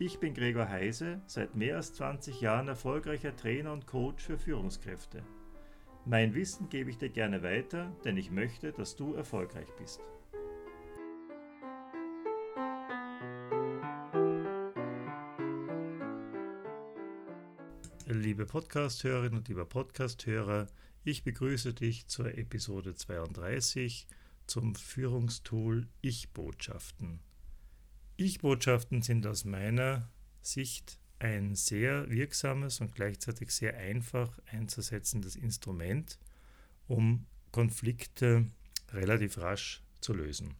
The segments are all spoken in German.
Ich bin Gregor Heise, seit mehr als 20 Jahren erfolgreicher Trainer und Coach für Führungskräfte. Mein Wissen gebe ich dir gerne weiter, denn ich möchte, dass du erfolgreich bist. Liebe Podcasthörerinnen und lieber Podcasthörer, ich begrüße dich zur Episode 32 zum Führungstool Ich-Botschaften. Ich-Botschaften sind aus meiner Sicht ein sehr wirksames und gleichzeitig sehr einfach einzusetzendes Instrument, um Konflikte relativ rasch zu lösen.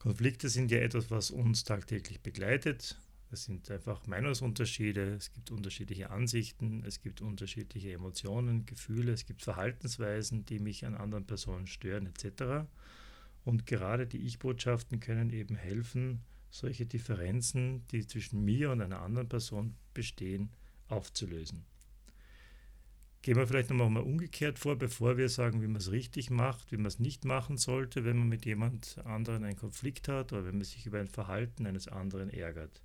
Konflikte sind ja etwas, was uns tagtäglich begleitet. Es sind einfach Meinungsunterschiede, es gibt unterschiedliche Ansichten, es gibt unterschiedliche Emotionen, Gefühle, es gibt Verhaltensweisen, die mich an anderen Personen stören etc. Und gerade die Ich-Botschaften können eben helfen, solche Differenzen, die zwischen mir und einer anderen Person bestehen, aufzulösen. Gehen wir vielleicht nochmal umgekehrt vor, bevor wir sagen, wie man es richtig macht, wie man es nicht machen sollte, wenn man mit jemand anderen einen Konflikt hat oder wenn man sich über ein Verhalten eines anderen ärgert.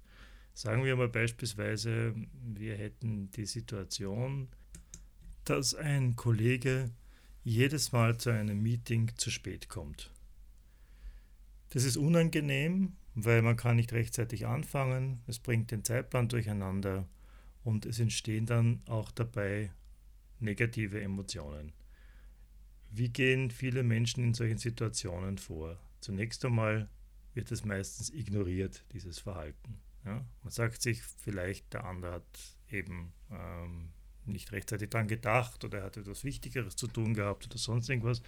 Sagen wir mal beispielsweise, wir hätten die Situation, dass ein Kollege jedes Mal zu einem Meeting zu spät kommt. Das ist unangenehm, weil man kann nicht rechtzeitig anfangen, es bringt den Zeitplan durcheinander und es entstehen dann auch dabei negative Emotionen. Wie gehen viele Menschen in solchen Situationen vor? Zunächst einmal wird es meistens ignoriert, dieses Verhalten. Ja? Man sagt sich vielleicht, der andere hat eben ähm, nicht rechtzeitig daran gedacht oder er hat etwas Wichtigeres zu tun gehabt oder sonst irgendwas.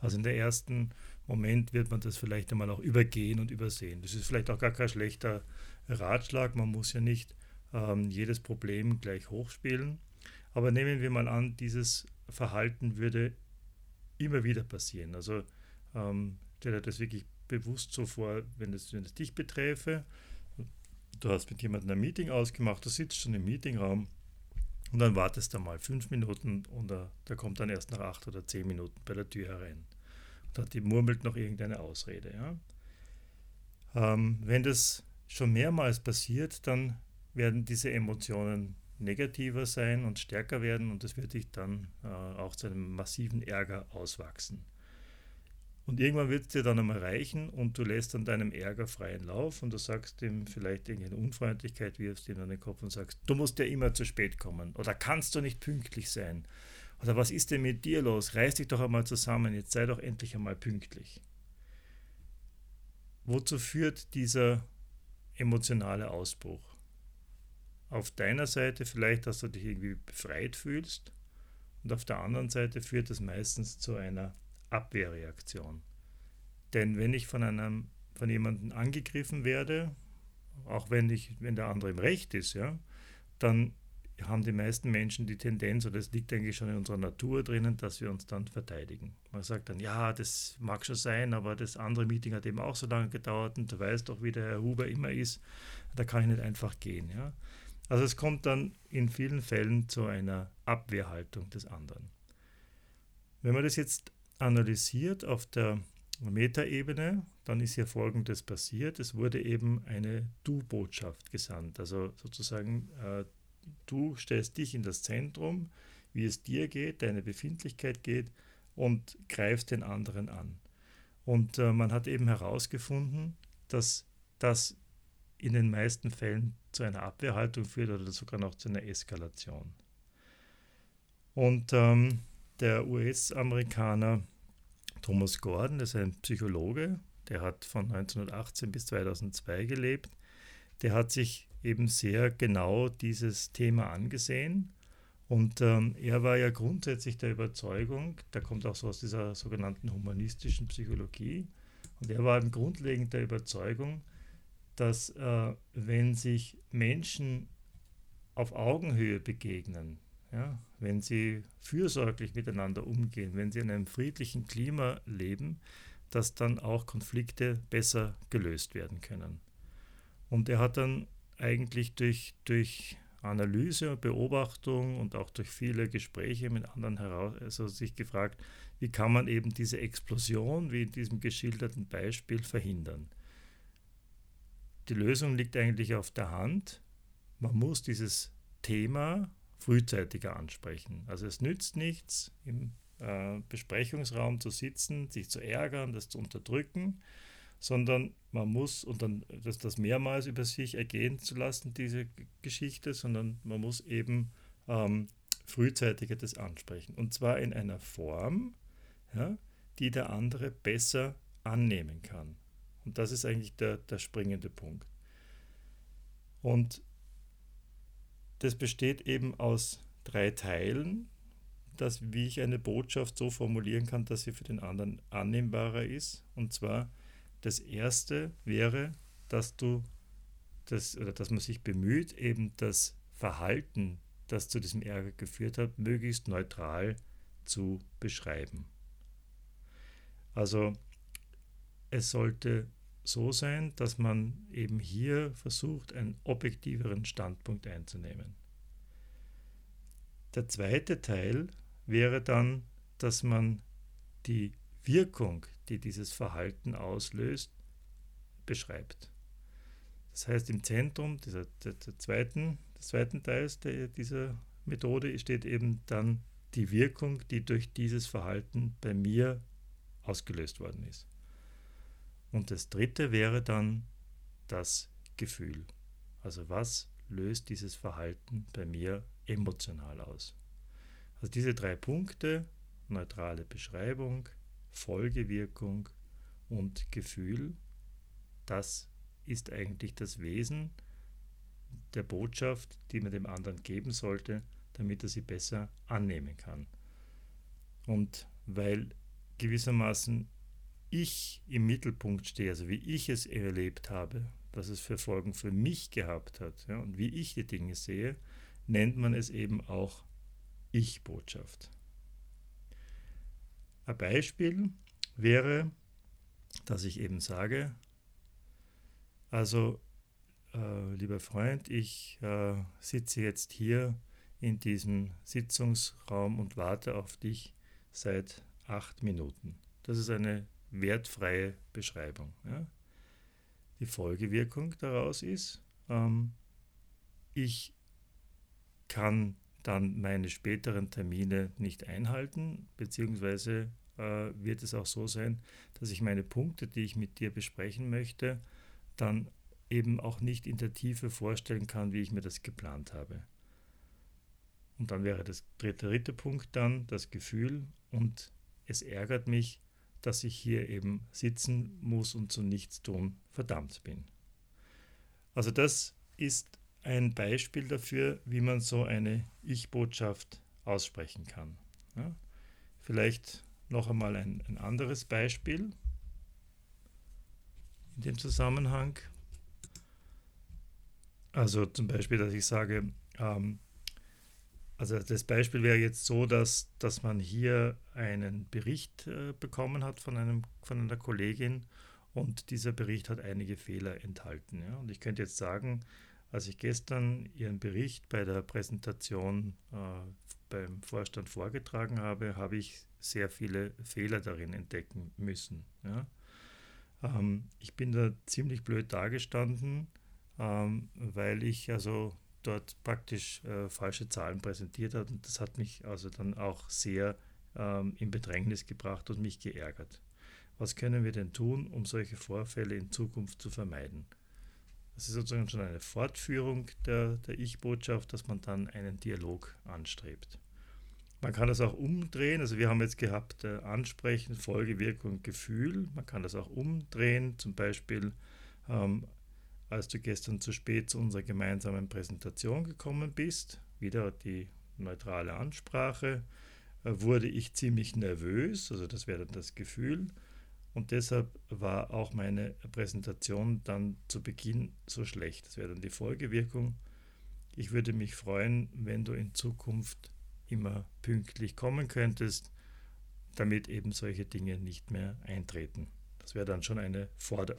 Also in der ersten Moment wird man das vielleicht einmal auch übergehen und übersehen. Das ist vielleicht auch gar kein schlechter Ratschlag. Man muss ja nicht ähm, jedes Problem gleich hochspielen. Aber nehmen wir mal an, dieses Verhalten würde immer wieder passieren. Also ähm, stell dir das wirklich bewusst so vor, wenn es, wenn es dich beträfe. Du hast mit jemandem ein Meeting ausgemacht, du sitzt schon im Meetingraum und dann wartest du mal fünf Minuten und der, der kommt dann erst nach acht oder zehn Minuten bei der Tür herein. Und die murmelt noch irgendeine Ausrede. Ja? Ähm, wenn das schon mehrmals passiert, dann werden diese Emotionen negativer sein und stärker werden und das wird dich dann äh, auch zu einem massiven Ärger auswachsen. Und irgendwann wird es dir dann einmal reichen und du lässt dann deinem Ärger freien Lauf und du sagst ihm vielleicht irgendeine Unfreundlichkeit, wirfst ihm an den Kopf und sagst, du musst ja immer zu spät kommen oder kannst du nicht pünktlich sein oder was ist denn mit dir los? Reiß dich doch einmal zusammen, jetzt sei doch endlich einmal pünktlich. Wozu führt dieser emotionale Ausbruch? Auf deiner Seite vielleicht, dass du dich irgendwie befreit fühlst und auf der anderen Seite führt es meistens zu einer Abwehrreaktion. Denn wenn ich von einem von jemandem angegriffen werde, auch wenn ich, wenn der andere im Recht ist, ja, dann haben die meisten Menschen die Tendenz, oder es liegt eigentlich schon in unserer Natur drinnen, dass wir uns dann verteidigen. Man sagt dann, ja, das mag schon sein, aber das andere Meeting hat eben auch so lange gedauert und du weißt doch, wie der Herr Huber immer ist, da kann ich nicht einfach gehen. Ja. Also es kommt dann in vielen Fällen zu einer Abwehrhaltung des anderen. Wenn man das jetzt analysiert auf der Metaebene, dann ist hier Folgendes passiert. Es wurde eben eine Du-Botschaft gesandt. Also sozusagen, äh, du stellst dich in das Zentrum, wie es dir geht, deine Befindlichkeit geht und greifst den anderen an. Und äh, man hat eben herausgefunden, dass das in den meisten Fällen zu einer Abwehrhaltung führt oder sogar noch zu einer Eskalation. Und ähm, der US-Amerikaner Thomas Gordon, das ist ein Psychologe, der hat von 1918 bis 2002 gelebt, der hat sich eben sehr genau dieses Thema angesehen. Und ähm, er war ja grundsätzlich der Überzeugung, der kommt auch so aus dieser sogenannten humanistischen Psychologie, und er war grundlegend der Überzeugung, dass äh, wenn sich Menschen auf Augenhöhe begegnen, ja, wenn sie fürsorglich miteinander umgehen, wenn sie in einem friedlichen Klima leben, dass dann auch Konflikte besser gelöst werden können. Und er hat dann eigentlich durch, durch Analyse und Beobachtung und auch durch viele Gespräche mit anderen heraus, also sich gefragt, wie kann man eben diese Explosion, wie in diesem geschilderten Beispiel, verhindern. Die Lösung liegt eigentlich auf der Hand. Man muss dieses Thema frühzeitiger ansprechen. Also es nützt nichts, im äh, Besprechungsraum zu sitzen, sich zu ärgern, das zu unterdrücken, sondern man muss, und dann das, das mehrmals über sich ergehen zu lassen, diese Geschichte, sondern man muss eben ähm, frühzeitiger das ansprechen. Und zwar in einer Form, ja, die der andere besser annehmen kann. Und das ist eigentlich der, der springende Punkt. Und das besteht eben aus drei Teilen, dass, wie ich eine Botschaft so formulieren kann, dass sie für den anderen annehmbarer ist. Und zwar das erste wäre, dass du das oder dass man sich bemüht, eben das Verhalten, das zu diesem Ärger geführt hat, möglichst neutral zu beschreiben. Also es sollte so sein, dass man eben hier versucht, einen objektiveren Standpunkt einzunehmen. Der zweite Teil wäre dann, dass man die Wirkung, die dieses Verhalten auslöst, beschreibt. Das heißt, im Zentrum dieser, der, der zweiten, des zweiten Teils der, dieser Methode steht eben dann die Wirkung, die durch dieses Verhalten bei mir ausgelöst worden ist. Und das dritte wäre dann das Gefühl. Also was löst dieses Verhalten bei mir emotional aus? Also diese drei Punkte, neutrale Beschreibung, Folgewirkung und Gefühl, das ist eigentlich das Wesen der Botschaft, die man dem anderen geben sollte, damit er sie besser annehmen kann. Und weil gewissermaßen ich im Mittelpunkt stehe, also wie ich es erlebt habe, was es für Folgen für mich gehabt hat ja, und wie ich die Dinge sehe, nennt man es eben auch Ich-Botschaft. Ein Beispiel wäre, dass ich eben sage, also äh, lieber Freund, ich äh, sitze jetzt hier in diesem Sitzungsraum und warte auf dich seit acht Minuten. Das ist eine wertfreie Beschreibung. Ja. Die Folgewirkung daraus ist, ähm, ich kann dann meine späteren Termine nicht einhalten, beziehungsweise äh, wird es auch so sein, dass ich meine Punkte, die ich mit dir besprechen möchte, dann eben auch nicht in der Tiefe vorstellen kann, wie ich mir das geplant habe. Und dann wäre das dritte, dritte Punkt dann das Gefühl und es ärgert mich, dass ich hier eben sitzen muss und zu nichts tun verdammt bin. Also das ist ein Beispiel dafür, wie man so eine Ich-Botschaft aussprechen kann. Ja? Vielleicht noch einmal ein, ein anderes Beispiel in dem Zusammenhang. Also zum Beispiel, dass ich sage, ähm, also das Beispiel wäre jetzt so, dass, dass man hier einen Bericht äh, bekommen hat von, einem, von einer Kollegin und dieser Bericht hat einige Fehler enthalten. Ja? Und ich könnte jetzt sagen, als ich gestern Ihren Bericht bei der Präsentation äh, beim Vorstand vorgetragen habe, habe ich sehr viele Fehler darin entdecken müssen. Ja? Ähm, ich bin da ziemlich blöd dagestanden, ähm, weil ich also dort praktisch äh, falsche Zahlen präsentiert hat. Und das hat mich also dann auch sehr ähm, in Bedrängnis gebracht und mich geärgert. Was können wir denn tun, um solche Vorfälle in Zukunft zu vermeiden? Das ist sozusagen schon eine Fortführung der, der Ich-Botschaft, dass man dann einen Dialog anstrebt. Man kann das auch umdrehen, also wir haben jetzt gehabt äh, Ansprechen, Folgewirkung, Gefühl. Man kann das auch umdrehen, zum Beispiel ähm, als du gestern zu spät zu unserer gemeinsamen Präsentation gekommen bist, wieder die neutrale Ansprache, äh, wurde ich ziemlich nervös, also das wäre dann das Gefühl. Und deshalb war auch meine Präsentation dann zu Beginn so schlecht. Das wäre dann die Folgewirkung. Ich würde mich freuen, wenn du in Zukunft immer pünktlich kommen könntest, damit eben solche Dinge nicht mehr eintreten. Das wäre dann schon eine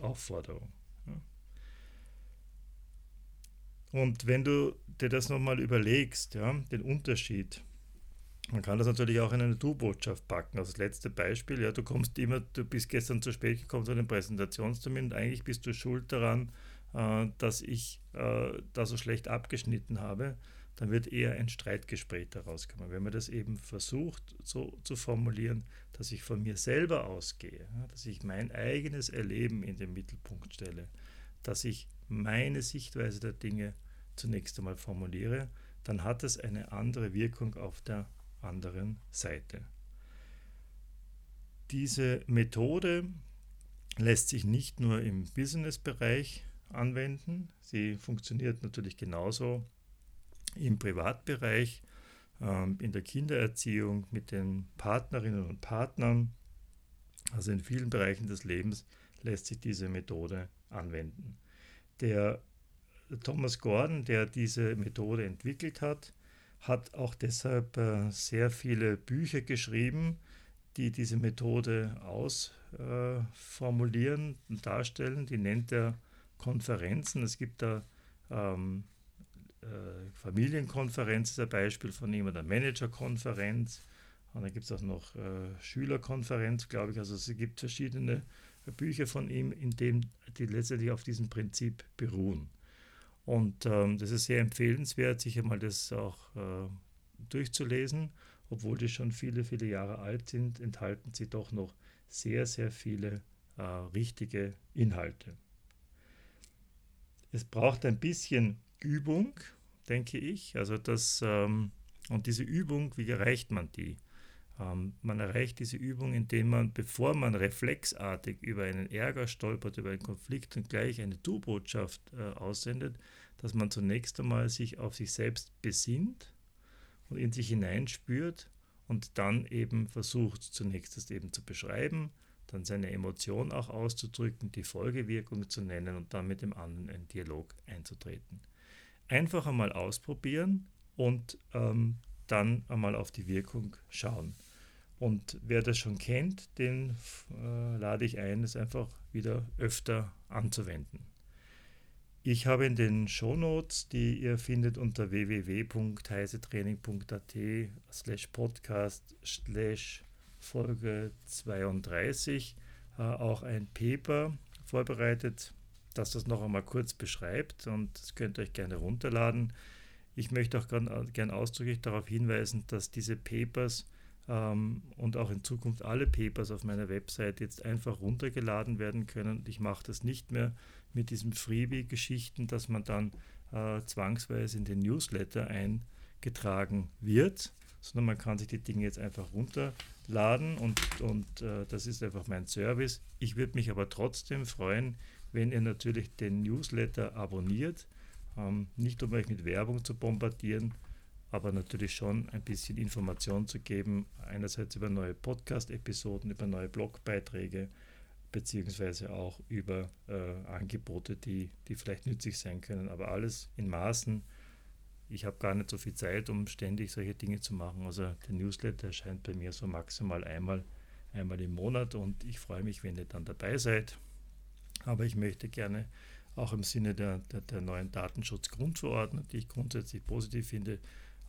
Aufforderung. Und wenn du dir das nochmal überlegst, ja, den Unterschied, man kann das natürlich auch in eine Du-Botschaft packen. Also das letzte Beispiel, ja, du kommst immer, du bist gestern zu spät gekommen zu einem Präsentationstermin und eigentlich bist du schuld daran, äh, dass ich äh, da so schlecht abgeschnitten habe, dann wird eher ein Streitgespräch daraus kommen. Wenn man das eben versucht so zu formulieren, dass ich von mir selber ausgehe, dass ich mein eigenes Erleben in den Mittelpunkt stelle, dass ich meine Sichtweise der Dinge zunächst einmal formuliere, dann hat es eine andere Wirkung auf der anderen Seite. Diese Methode lässt sich nicht nur im Business-Bereich anwenden, sie funktioniert natürlich genauso im Privatbereich, ähm, in der Kindererziehung mit den Partnerinnen und Partnern. Also in vielen Bereichen des Lebens lässt sich diese Methode anwenden. Der Thomas Gordon, der diese Methode entwickelt hat, hat auch deshalb äh, sehr viele Bücher geschrieben, die diese Methode ausformulieren äh, und darstellen. Die nennt er Konferenzen. Es gibt da ähm, äh, Familienkonferenz, ist ein Beispiel von ihm, oder Managerkonferenz. Und dann gibt es auch noch äh, Schülerkonferenz, glaube ich. Also es gibt verschiedene Bücher von ihm, in denen die letztendlich auf diesem Prinzip beruhen. Und ähm, das ist sehr empfehlenswert, sich einmal das auch äh, durchzulesen. Obwohl die schon viele, viele Jahre alt sind, enthalten sie doch noch sehr, sehr viele äh, richtige Inhalte. Es braucht ein bisschen Übung, denke ich. Also das, ähm, und diese Übung, wie erreicht man die? Ähm, man erreicht diese Übung, indem man, bevor man reflexartig über einen Ärger stolpert, über einen Konflikt und gleich eine Du-Botschaft äh, aussendet, dass man zunächst einmal sich auf sich selbst besinnt und in sich hineinspürt und dann eben versucht, zunächst eben zu beschreiben, dann seine Emotion auch auszudrücken, die Folgewirkung zu nennen und dann mit dem anderen in Dialog einzutreten. Einfach einmal ausprobieren und ähm, dann einmal auf die Wirkung schauen. Und wer das schon kennt, den äh, lade ich ein, es einfach wieder öfter anzuwenden. Ich habe in den Shownotes, die ihr findet unter www.heisetraining.at slash podcast slash Folge 32, äh, auch ein Paper vorbereitet, das das noch einmal kurz beschreibt und das könnt ihr euch gerne runterladen. Ich möchte auch gerne gern ausdrücklich darauf hinweisen, dass diese Papers ähm, und auch in Zukunft alle Papers auf meiner Website jetzt einfach runtergeladen werden können. Ich mache das nicht mehr mit diesen Freebie-Geschichten, dass man dann äh, zwangsweise in den Newsletter eingetragen wird, sondern man kann sich die Dinge jetzt einfach runterladen und, und äh, das ist einfach mein Service. Ich würde mich aber trotzdem freuen, wenn ihr natürlich den Newsletter abonniert, ähm, nicht um euch mit Werbung zu bombardieren, aber natürlich schon ein bisschen Information zu geben, einerseits über neue Podcast-Episoden, über neue Blogbeiträge, beziehungsweise auch über äh, Angebote, die, die vielleicht nützlich sein können, aber alles in Maßen. Ich habe gar nicht so viel Zeit, um ständig solche Dinge zu machen. Also der Newsletter erscheint bei mir so maximal einmal, einmal im Monat und ich freue mich, wenn ihr dann dabei seid. Aber ich möchte gerne auch im Sinne der, der, der neuen Datenschutzgrundverordnung, die ich grundsätzlich positiv finde,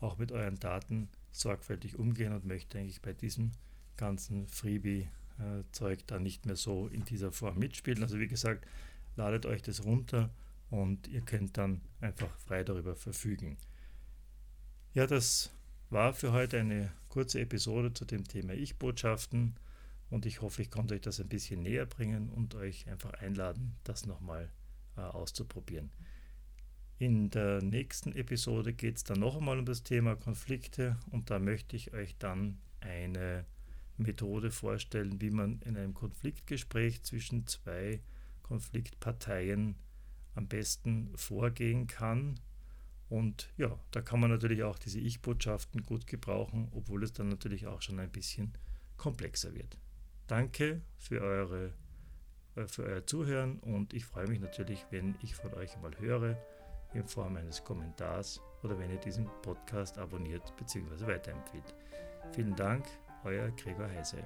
auch mit euren Daten sorgfältig umgehen und möchte eigentlich bei diesem ganzen Freebie-Zeug da nicht mehr so in dieser Form mitspielen. Also wie gesagt, ladet euch das runter und ihr könnt dann einfach frei darüber verfügen. Ja, das war für heute eine kurze Episode zu dem Thema Ich-Botschaften und ich hoffe, ich konnte euch das ein bisschen näher bringen und euch einfach einladen, das nochmal äh, auszuprobieren. In der nächsten Episode geht es dann noch einmal um das Thema Konflikte und da möchte ich euch dann eine Methode vorstellen, wie man in einem Konfliktgespräch zwischen zwei Konfliktparteien am besten vorgehen kann. Und ja, da kann man natürlich auch diese Ich-Botschaften gut gebrauchen, obwohl es dann natürlich auch schon ein bisschen komplexer wird. Danke für, eure, äh, für euer Zuhören und ich freue mich natürlich, wenn ich von euch mal höre in Form eines Kommentars oder wenn ihr diesen Podcast abonniert bzw. weiterempfiehlt. Vielen Dank, euer Gregor Heise.